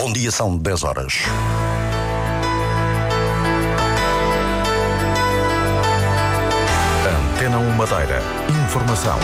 Bom dia, são 10 horas. Antena 1 Madeira. Informação.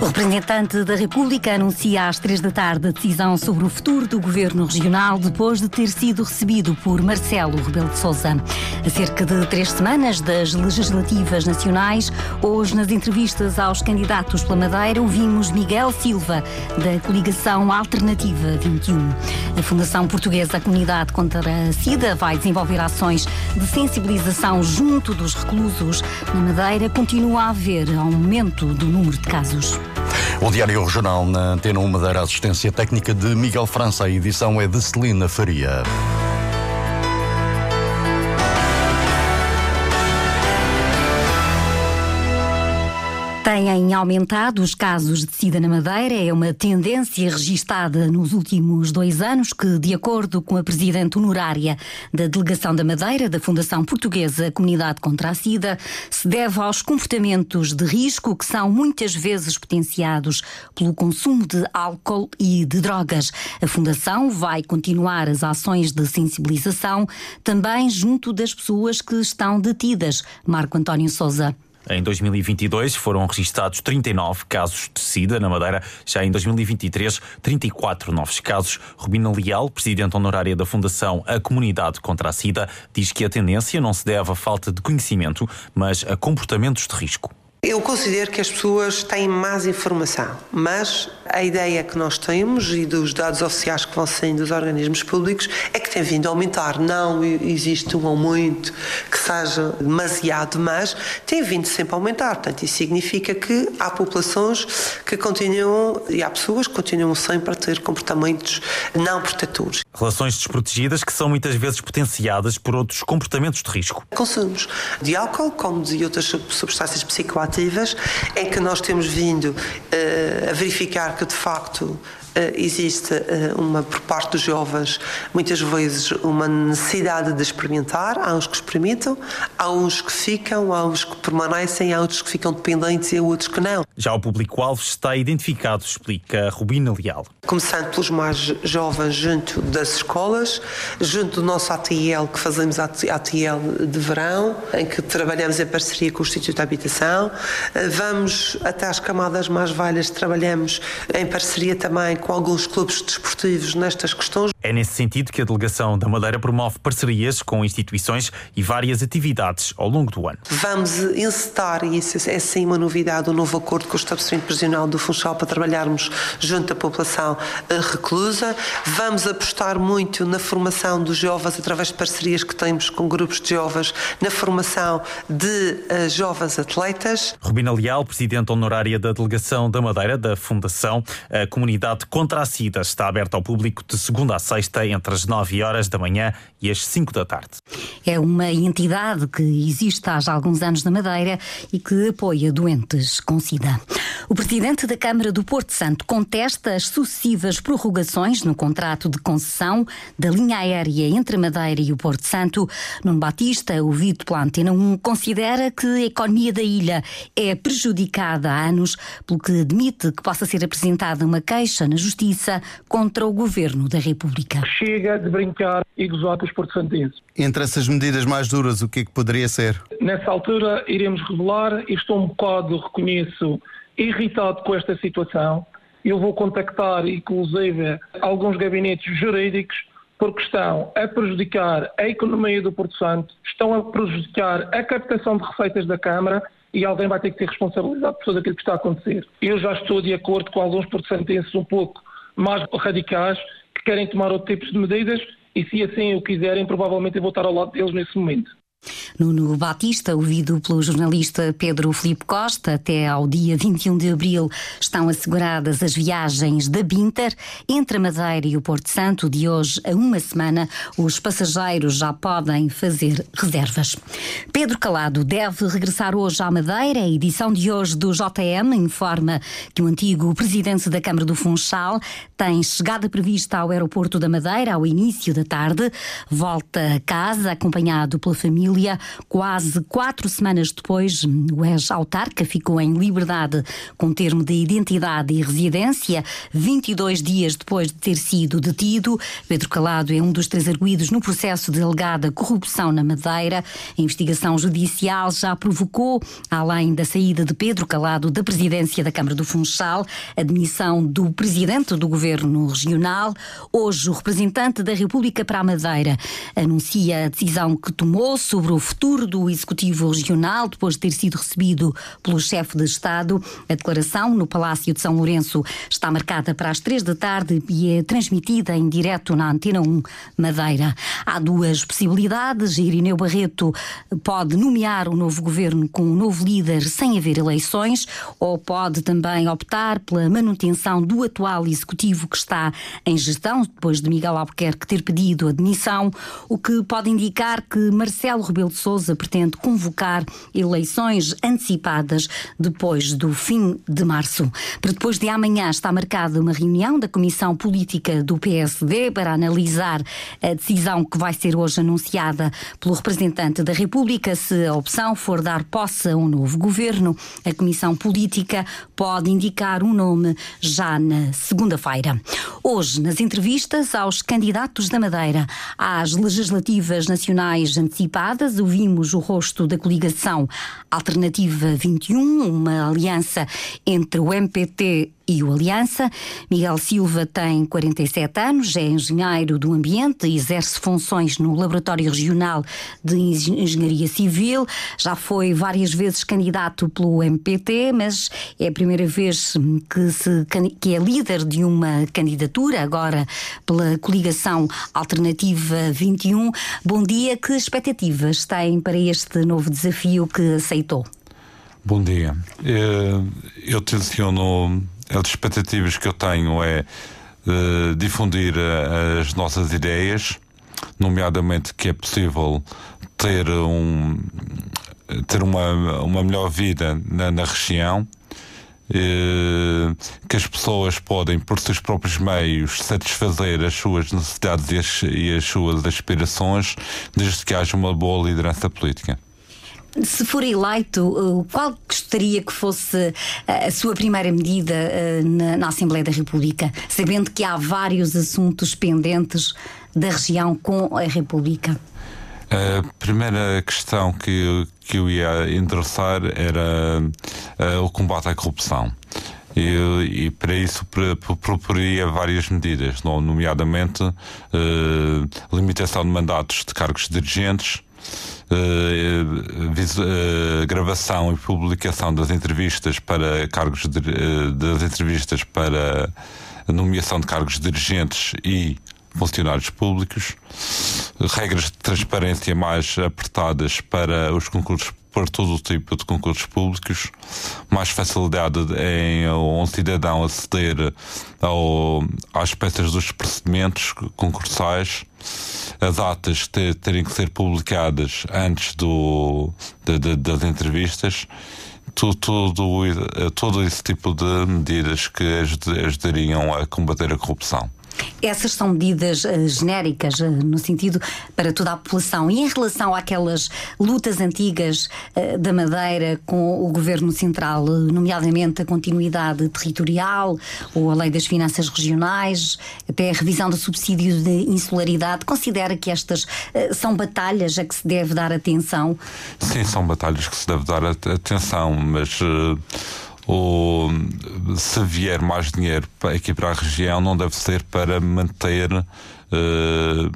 O representante da República anuncia às três da tarde a decisão sobre o futuro do governo regional depois de ter sido recebido por Marcelo Rebelo de Sousa. A cerca de três semanas das legislativas nacionais, hoje nas entrevistas aos candidatos pela Madeira, ouvimos Miguel Silva, da coligação Alternativa 21. A Fundação Portuguesa Comunidade contra a SIDA vai desenvolver ações de sensibilização junto dos reclusos. Na Madeira continua a haver aumento do número de casos. O Diário Regional na Antena 1 Madeira, assistência técnica de Miguel França. A edição é de Celina Faria. Têm aumentado os casos de SIDA na Madeira. É uma tendência registada nos últimos dois anos que, de acordo com a presidente honorária da Delegação da Madeira, da Fundação Portuguesa Comunidade contra a SIDA, se deve aos comportamentos de risco que são muitas vezes potenciados pelo consumo de álcool e de drogas. A Fundação vai continuar as ações de sensibilização também junto das pessoas que estão detidas. Marco António Souza. Em 2022 foram registados 39 casos de SIDA na Madeira. Já em 2023, 34 novos casos. Rubina Leal, presidente honorária da Fundação A Comunidade contra a SIDA, diz que a tendência não se deve à falta de conhecimento, mas a comportamentos de risco. Eu considero que as pessoas têm mais informação, mas a ideia que nós temos e dos dados oficiais que vão saindo dos organismos públicos é que tem vindo a aumentar. Não existe um aumento que seja demasiado, mas tem vindo sempre a aumentar. Portanto, isso significa que há populações que continuam e há pessoas que continuam sempre a ter comportamentos não protetores. Relações desprotegidas que são muitas vezes potenciadas por outros comportamentos de risco. Consumos de álcool, como de outras substâncias psicoativas em que nós temos vindo uh, a verificar que de facto existe uh, uma por parte dos jovens muitas vezes uma necessidade de experimentar. Há uns que experimentam há uns que ficam há uns que permanecem há outros que ficam dependentes e há outros que não. Já o público-alvo está identificado explica Rubina Leal. Começando pelos mais jovens junto das escolas junto do nosso ATL que fazemos ATL de verão em que trabalhamos em parceria com o Instituto de Habitação. Uh, vamos até às camadas mais velhas trabalhamos em parceria também com alguns clubes desportivos nestas questões. É nesse sentido que a Delegação da Madeira promove parcerias com instituições e várias atividades ao longo do ano. Vamos encetar, e isso é sim uma novidade, o um novo acordo com o Estabelecimento Prisional do Funchal para trabalharmos junto à população eh, reclusa. Vamos apostar muito na formação dos jovens através de parcerias que temos com grupos de jovens, na formação de uh, jovens atletas. Rubina Leal, Presidente Honorária da Delegação da Madeira, da Fundação a Comunidade contra a SIDA está aberta ao público de segunda a sexta, entre as 9 horas da manhã e as 5 da tarde. É uma entidade que existe há já alguns anos na Madeira e que apoia doentes com SIDA. O presidente da Câmara do Porto Santo contesta as sucessivas prorrogações no contrato de concessão da linha aérea entre Madeira e o Porto Santo. Nuno Batista, ouvido pela Antena 1, considera que a economia da ilha é prejudicada há anos, pelo que admite que possa ser apresentada uma queixa na Justiça contra o Governo da República. Chega de brincar e gozar com os porto-santenses. Entre essas medidas mais duras, o que é que poderia ser? Nessa altura iremos revelar e estou um bocado, reconheço, irritado com esta situação. Eu vou contactar, inclusive, alguns gabinetes jurídicos porque estão a prejudicar a economia do Porto Santo, estão a prejudicar a captação de receitas da Câmara e alguém vai ter que ser responsabilizado por tudo aquilo que está a acontecer. Eu já estou de acordo com alguns portugueses um pouco mais radicais querem tomar outro tipo de medidas e se assim o quiserem, provavelmente eu vou estar ao lado deles nesse momento. Nuno Batista, ouvido pelo jornalista Pedro Filipe Costa, até ao dia 21 de abril estão asseguradas as viagens da Binter entre a Madeira e o Porto Santo. De hoje a uma semana, os passageiros já podem fazer reservas. Pedro Calado deve regressar hoje à Madeira. A edição de hoje do JM informa que o antigo presidente da Câmara do Funchal tem chegada prevista ao aeroporto da Madeira ao início da tarde. Volta a casa acompanhado pela família família. Quase quatro semanas depois, o ex-autarca ficou em liberdade com termo de identidade e residência, 22 dias depois de ter sido detido. Pedro Calado é um dos três arguídos no processo de alegada corrupção na Madeira. A investigação judicial já provocou, além da saída de Pedro Calado da presidência da Câmara do Funchal, a demissão do presidente do governo regional. Hoje, o representante da República para a Madeira anuncia a decisão que tomou sobre o futuro do Executivo Regional, depois de ter sido recebido pelo chefe de Estado. A declaração no Palácio de São Lourenço está marcada para as três da tarde e é transmitida em direto na Antena 1 Madeira. Há duas possibilidades. Irineu Barreto pode nomear o um novo governo com um novo líder sem haver eleições, ou pode também optar pela manutenção do atual executivo que está em gestão, depois de Miguel Albuquerque ter pedido a demissão, o que pode indicar que Marcelo Rebelo de Sousa pretende convocar eleições antecipadas depois do fim de março. Para depois de amanhã está marcada uma reunião da Comissão Política do PSD para analisar a decisão que vai ser hoje anunciada pelo representante da República se a opção for dar posse a um novo governo. A Comissão Política pode indicar um nome já na segunda-feira. Hoje, nas entrevistas aos candidatos da Madeira às legislativas nacionais antecipadas, ouvimos o rosto da coligação Alternativa 21, uma aliança entre o MPT e o Aliança. Miguel Silva tem 47 anos, é engenheiro do ambiente exerce funções no Laboratório Regional de Engenharia Civil. Já foi várias vezes candidato pelo MPT, mas é a primeira vez que, se, que é líder de uma candidatura, agora pela coligação Alternativa 21. Bom dia, que expectativas tem para este novo desafio que aceitou? Bom dia. Eh, eu tenciono as expectativas que eu tenho é uh, difundir uh, as nossas ideias, nomeadamente que é possível ter, um, ter uma, uma melhor vida na, na região. Uh, que as pessoas podem, por seus próprios meios, satisfazer as suas necessidades e as, e as suas aspirações, desde que haja uma boa liderança política. Se for eleito, eh, qual gostaria que fosse eh, a sua primeira medida eh, na, Assembleia da República, sabendo que há vários assuntos pendentes da região com a República? A primeira questão que, que eu ia endereçar era uh, o combate à corrupção. E, e, para isso proporia várias medidas, nomeadamente uh, limitação de mandatos de cargos dirigentes, gravação e publicação das entrevistas para cargos de, das entrevistas para nomeação de cargos dirigentes e funcionários públicos, regras de transparência mais apertadas para os concursos para todo o tipo de concursos públicos, mais facilidade em um cidadão aceder ao, às peças dos procedimentos concursais, as atas ter, terem que ser publicadas antes do, de, de, das entrevistas tudo, tudo, todo esse tipo de medidas que ajudariam a combater a corrupção. Essas são medidas uh, genéricas, uh, no sentido para toda a população. E em relação àquelas lutas antigas uh, da Madeira com o governo central, nomeadamente a continuidade territorial ou a lei das finanças regionais, até a revisão do subsídio de insularidade, considera que estas são batalhas a que se deve dar atenção? Sim, são batalhas que se deve dar atenção, mas ou se vier mais dinheiro aqui para a região, não deve ser para manter uh,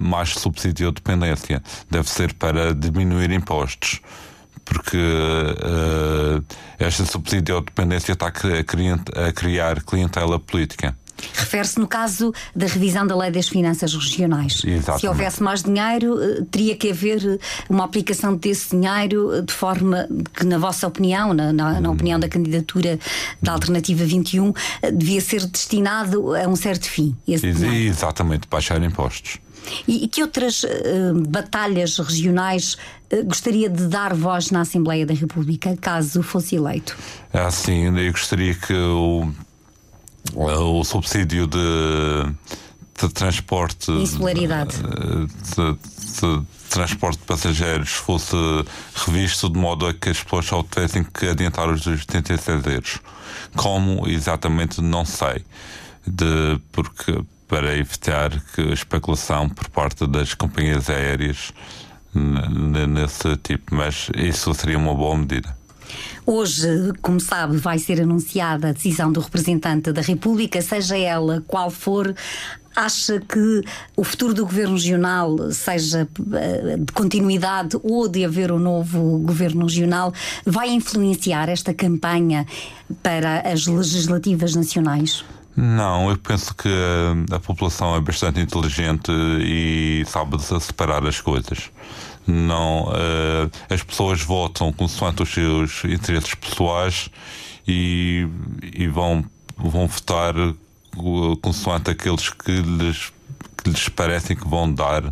mais subsídio de dependência, deve ser para diminuir impostos. Porque uh, esta subsídio de dependência está a criar clientela política. Refere-se no caso da revisão da lei das finanças regionais. Exatamente. Se houvesse mais dinheiro, eh, teria que haver eh, uma aplicação desse dinheiro eh, de forma que, na vossa opinião, na, na, na opinião da candidatura da Alternativa 21, devia ser destinado a um certo fim. Exatamente, baixar impostos. E, que outras uh, batalhas regionais uh, gostaria de dar voz na Assembleia da República, caso fosse eleito? É assim, eu gostaria que o o subsídio de, de transporte. Insularidade. De, de, transporte de passageiros fosse revisto de modo a que as pessoas só tivessem que adiantar os 86 euros. Como exatamente não sei, de, porque para evitar que a especulação por parte das companhias aéreas nesse tipo, mas isso seria uma boa medida. Hoje, como sabe, vai ser anunciada a decisão do representante da República, seja ela qual for. Acha que o futuro do governo regional, seja eh, de continuidade ou de haver um novo governo regional, vai influenciar esta campanha para as legislativas nacionais? Não, eu penso que a população é bastante inteligente e sabe separar as coisas. Não, uh, as pessoas votam consoante os seus interesses pessoais e, e vão, vão votar consoante aqueles que lhes, que lhes parecem que vão dar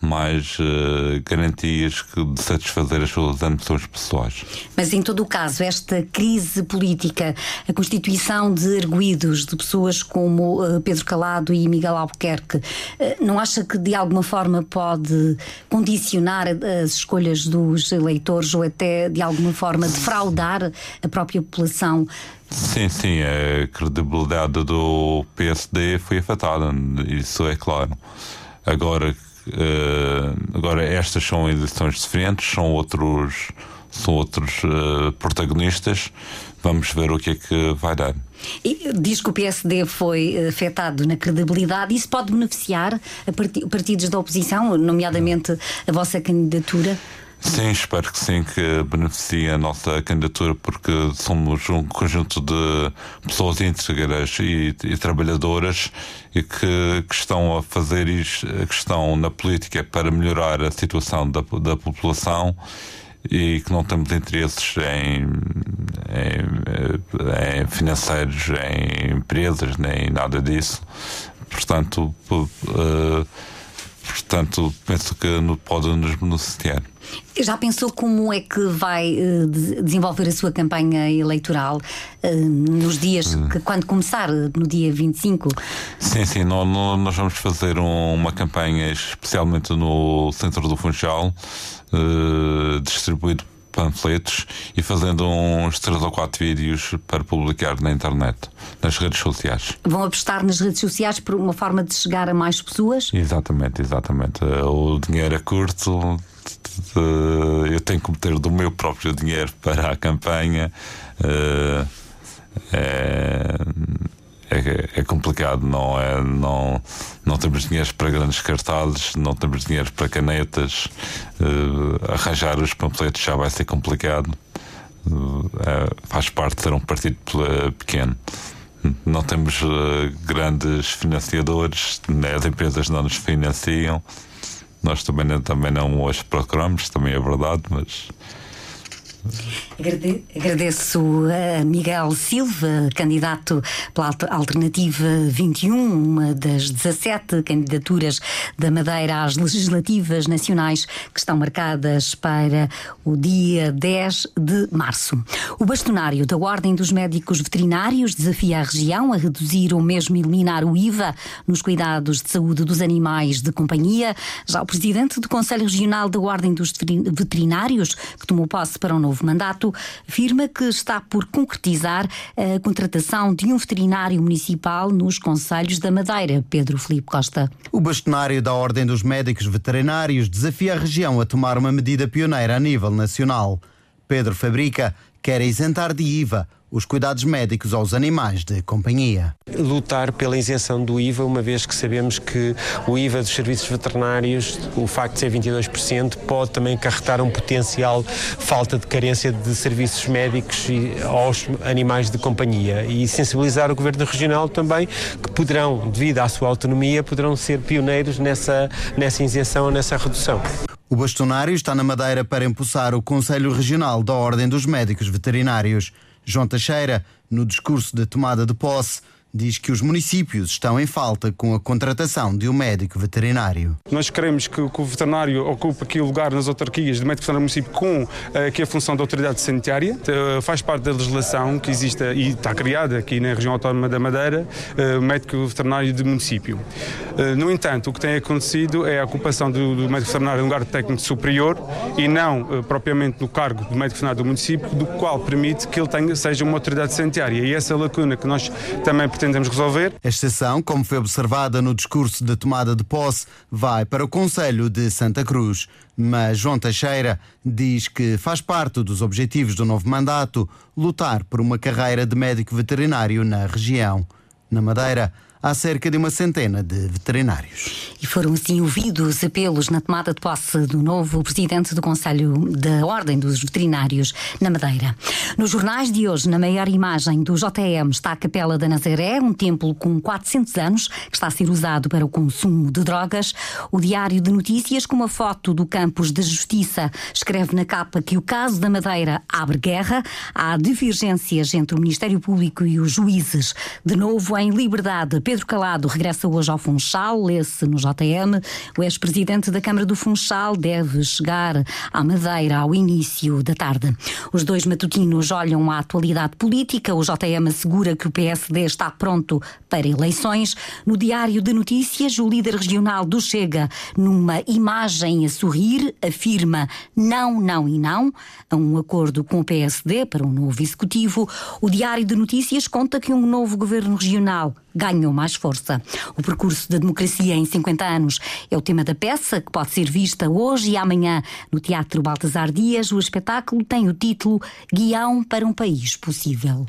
mais uh, garantias de satisfazer as suas ambições pessoais. Mas em todo o caso, esta crise política, a constituição de arguídos de pessoas como uh, Pedro Calado e Miguel Albuquerque, uh, não acha que de alguma forma pode condicionar as escolhas dos eleitores ou até de alguma forma defraudar a própria população? Sim, sim, a credibilidade do PSD foi afetada, isso é claro. Agora, agora, estas são edições diferentes, são outros, são outros uh, protagonistas. Vamos ver o que é que vai dar. E diz que o PSD foi eh, afetado na credibilidade. Isso pode beneficiar a partidos da oposição, nomeadamente a vossa candidatura? Sim, espero que sim, que beneficie a nossa candidatura, porque somos um conjunto de pessoas íntegras e, e trabalhadoras e que, que, estão a fazer isto, que estão na política para melhorar a situação da, da população e que não temos interesses em, em, em financeiros, em empresas, nem nada disso. Portanto, uh, portanto penso que pode nos beneficiar. Já pensou como é que vai uh, desenvolver a sua campanha eleitoral uh, nos dias hum. que, quando começar, no dia 25? Sim, sim, nós vamos fazer um, uma campanha especialmente no centro do Funchal, distribuído panfletos e fazendo uns três ou quatro vídeos para publicar na internet, nas redes sociais. Vão apostar nas redes sociais por uma forma de chegar a mais pessoas? Exatamente, exatamente. O dinheiro é curto, eu tenho que meter do meu próprio dinheiro para a campanha. Eh, é, é, é, complicado, não é? Não, não temos dinheiro para grandes cartazes, não temos dinheiro para canetas, uh, arranjar os panfletos já vai ser complicado. Uh, faz parte de ser um partido pequeno. Não temos grandes financiadores, né? as empresas não nos financiam. Nós também, também não os procuramos, também é verdade, mas Agradeço a Miguel Silva, candidato pela Alternativa 21, uma das 17 candidaturas da Madeira às legislativas nacionais que estão marcadas para o dia 10 de março. O bastonário da Ordem dos Médicos Veterinários desafia a região a reduzir ou mesmo eliminar o IVA nos cuidados de saúde dos animais de companhia. Já o presidente do Conselho Regional da Ordem dos Veterinários, que tomou posse para um novo mandato, afirma que está por concretizar a contratação de um veterinário municipal nos Conselhos da Madeira. Pedro Felipe Costa. O bastonário da Ordem dos Médicos Veterinários desafia a região a tomar uma medida pioneira a nível nacional. Pedro Fabrica quer isentar de IVA os cuidados médicos aos animais de companhia. Lutar pela isenção do IVA, uma vez que sabemos que o IVA dos serviços veterinários, o facto de ser 22%, pode também acarretar um potencial falta de carência de serviços médicos aos animais de companhia e sensibilizar o Governo Regional também que poderão, devido à sua autonomia, poderão ser pioneiros nessa, nessa isenção nessa redução. O bastonário está na Madeira para impulsar o Conselho Regional da Ordem dos Médicos Veterinários. João Teixeira, no discurso de tomada de posse, diz que os municípios estão em falta com a contratação de um médico veterinário. Nós queremos que, o veterinário ocupe aqui o lugar nas autarquias de médico veterinário município com aqui a função da autoridade sanitária. Uh, faz parte da legislação que existe e está criada aqui na região autónoma da Madeira, uh, médico veterinário de município. no entanto, o que tem acontecido é a ocupação do, do médico veterinário no lugar de técnico superior e não propriamente no cargo do médico veterinário do município, do qual permite que ele tenha, seja uma autoridade sanitária. E essa lacuna que nós também pretendemos resolver. A exceção, como foi observada no discurso de tomada de posse, vai para o Conselho de Santa Cruz. Mas João Teixeira diz que faz parte dos objetivos do novo mandato lutar por uma carreira de médico veterinário na região. Na Madeira, há cerca de uma centena de veterinários. E foram assim ouvidos apelos na tomada de posse do novo presidente do Conselho da Ordem dos Veterinários na Madeira. Nos jornais de hoje, na maior imagem do JM, está a Capela da Nazaré, um templo com 400 anos que está a ser usado para o consumo de drogas. O Diário de Notícias, com uma foto do Campos da Justiça, escreve na capa que o caso da Madeira abre guerra. Há divergências entre o Ministério Público e os juízes. De novo, em liberdade, Pedro Calado regressa hoje ao Funchal, lê-se no JM. O ex-presidente da Câmara do Funchal deve chegar à Madeira ao início da tarde. Os dois matutinos olham a atualidade política. O JM assegura que o PSD está pronto para eleições. No Diário de Notícias, o líder regional do Chega, numa imagem a sorrir, afirma não, não e não a um acordo com o PSD para um novo executivo. O Diário de Notícias conta que um novo governo regional ganhou mais força. O percurso da democracia em 50 anos é o tema da peça, que pode ser vista hoje e amanhã no Teatro Baltasar Dias. O espetáculo tem o título Guião para um País Possível.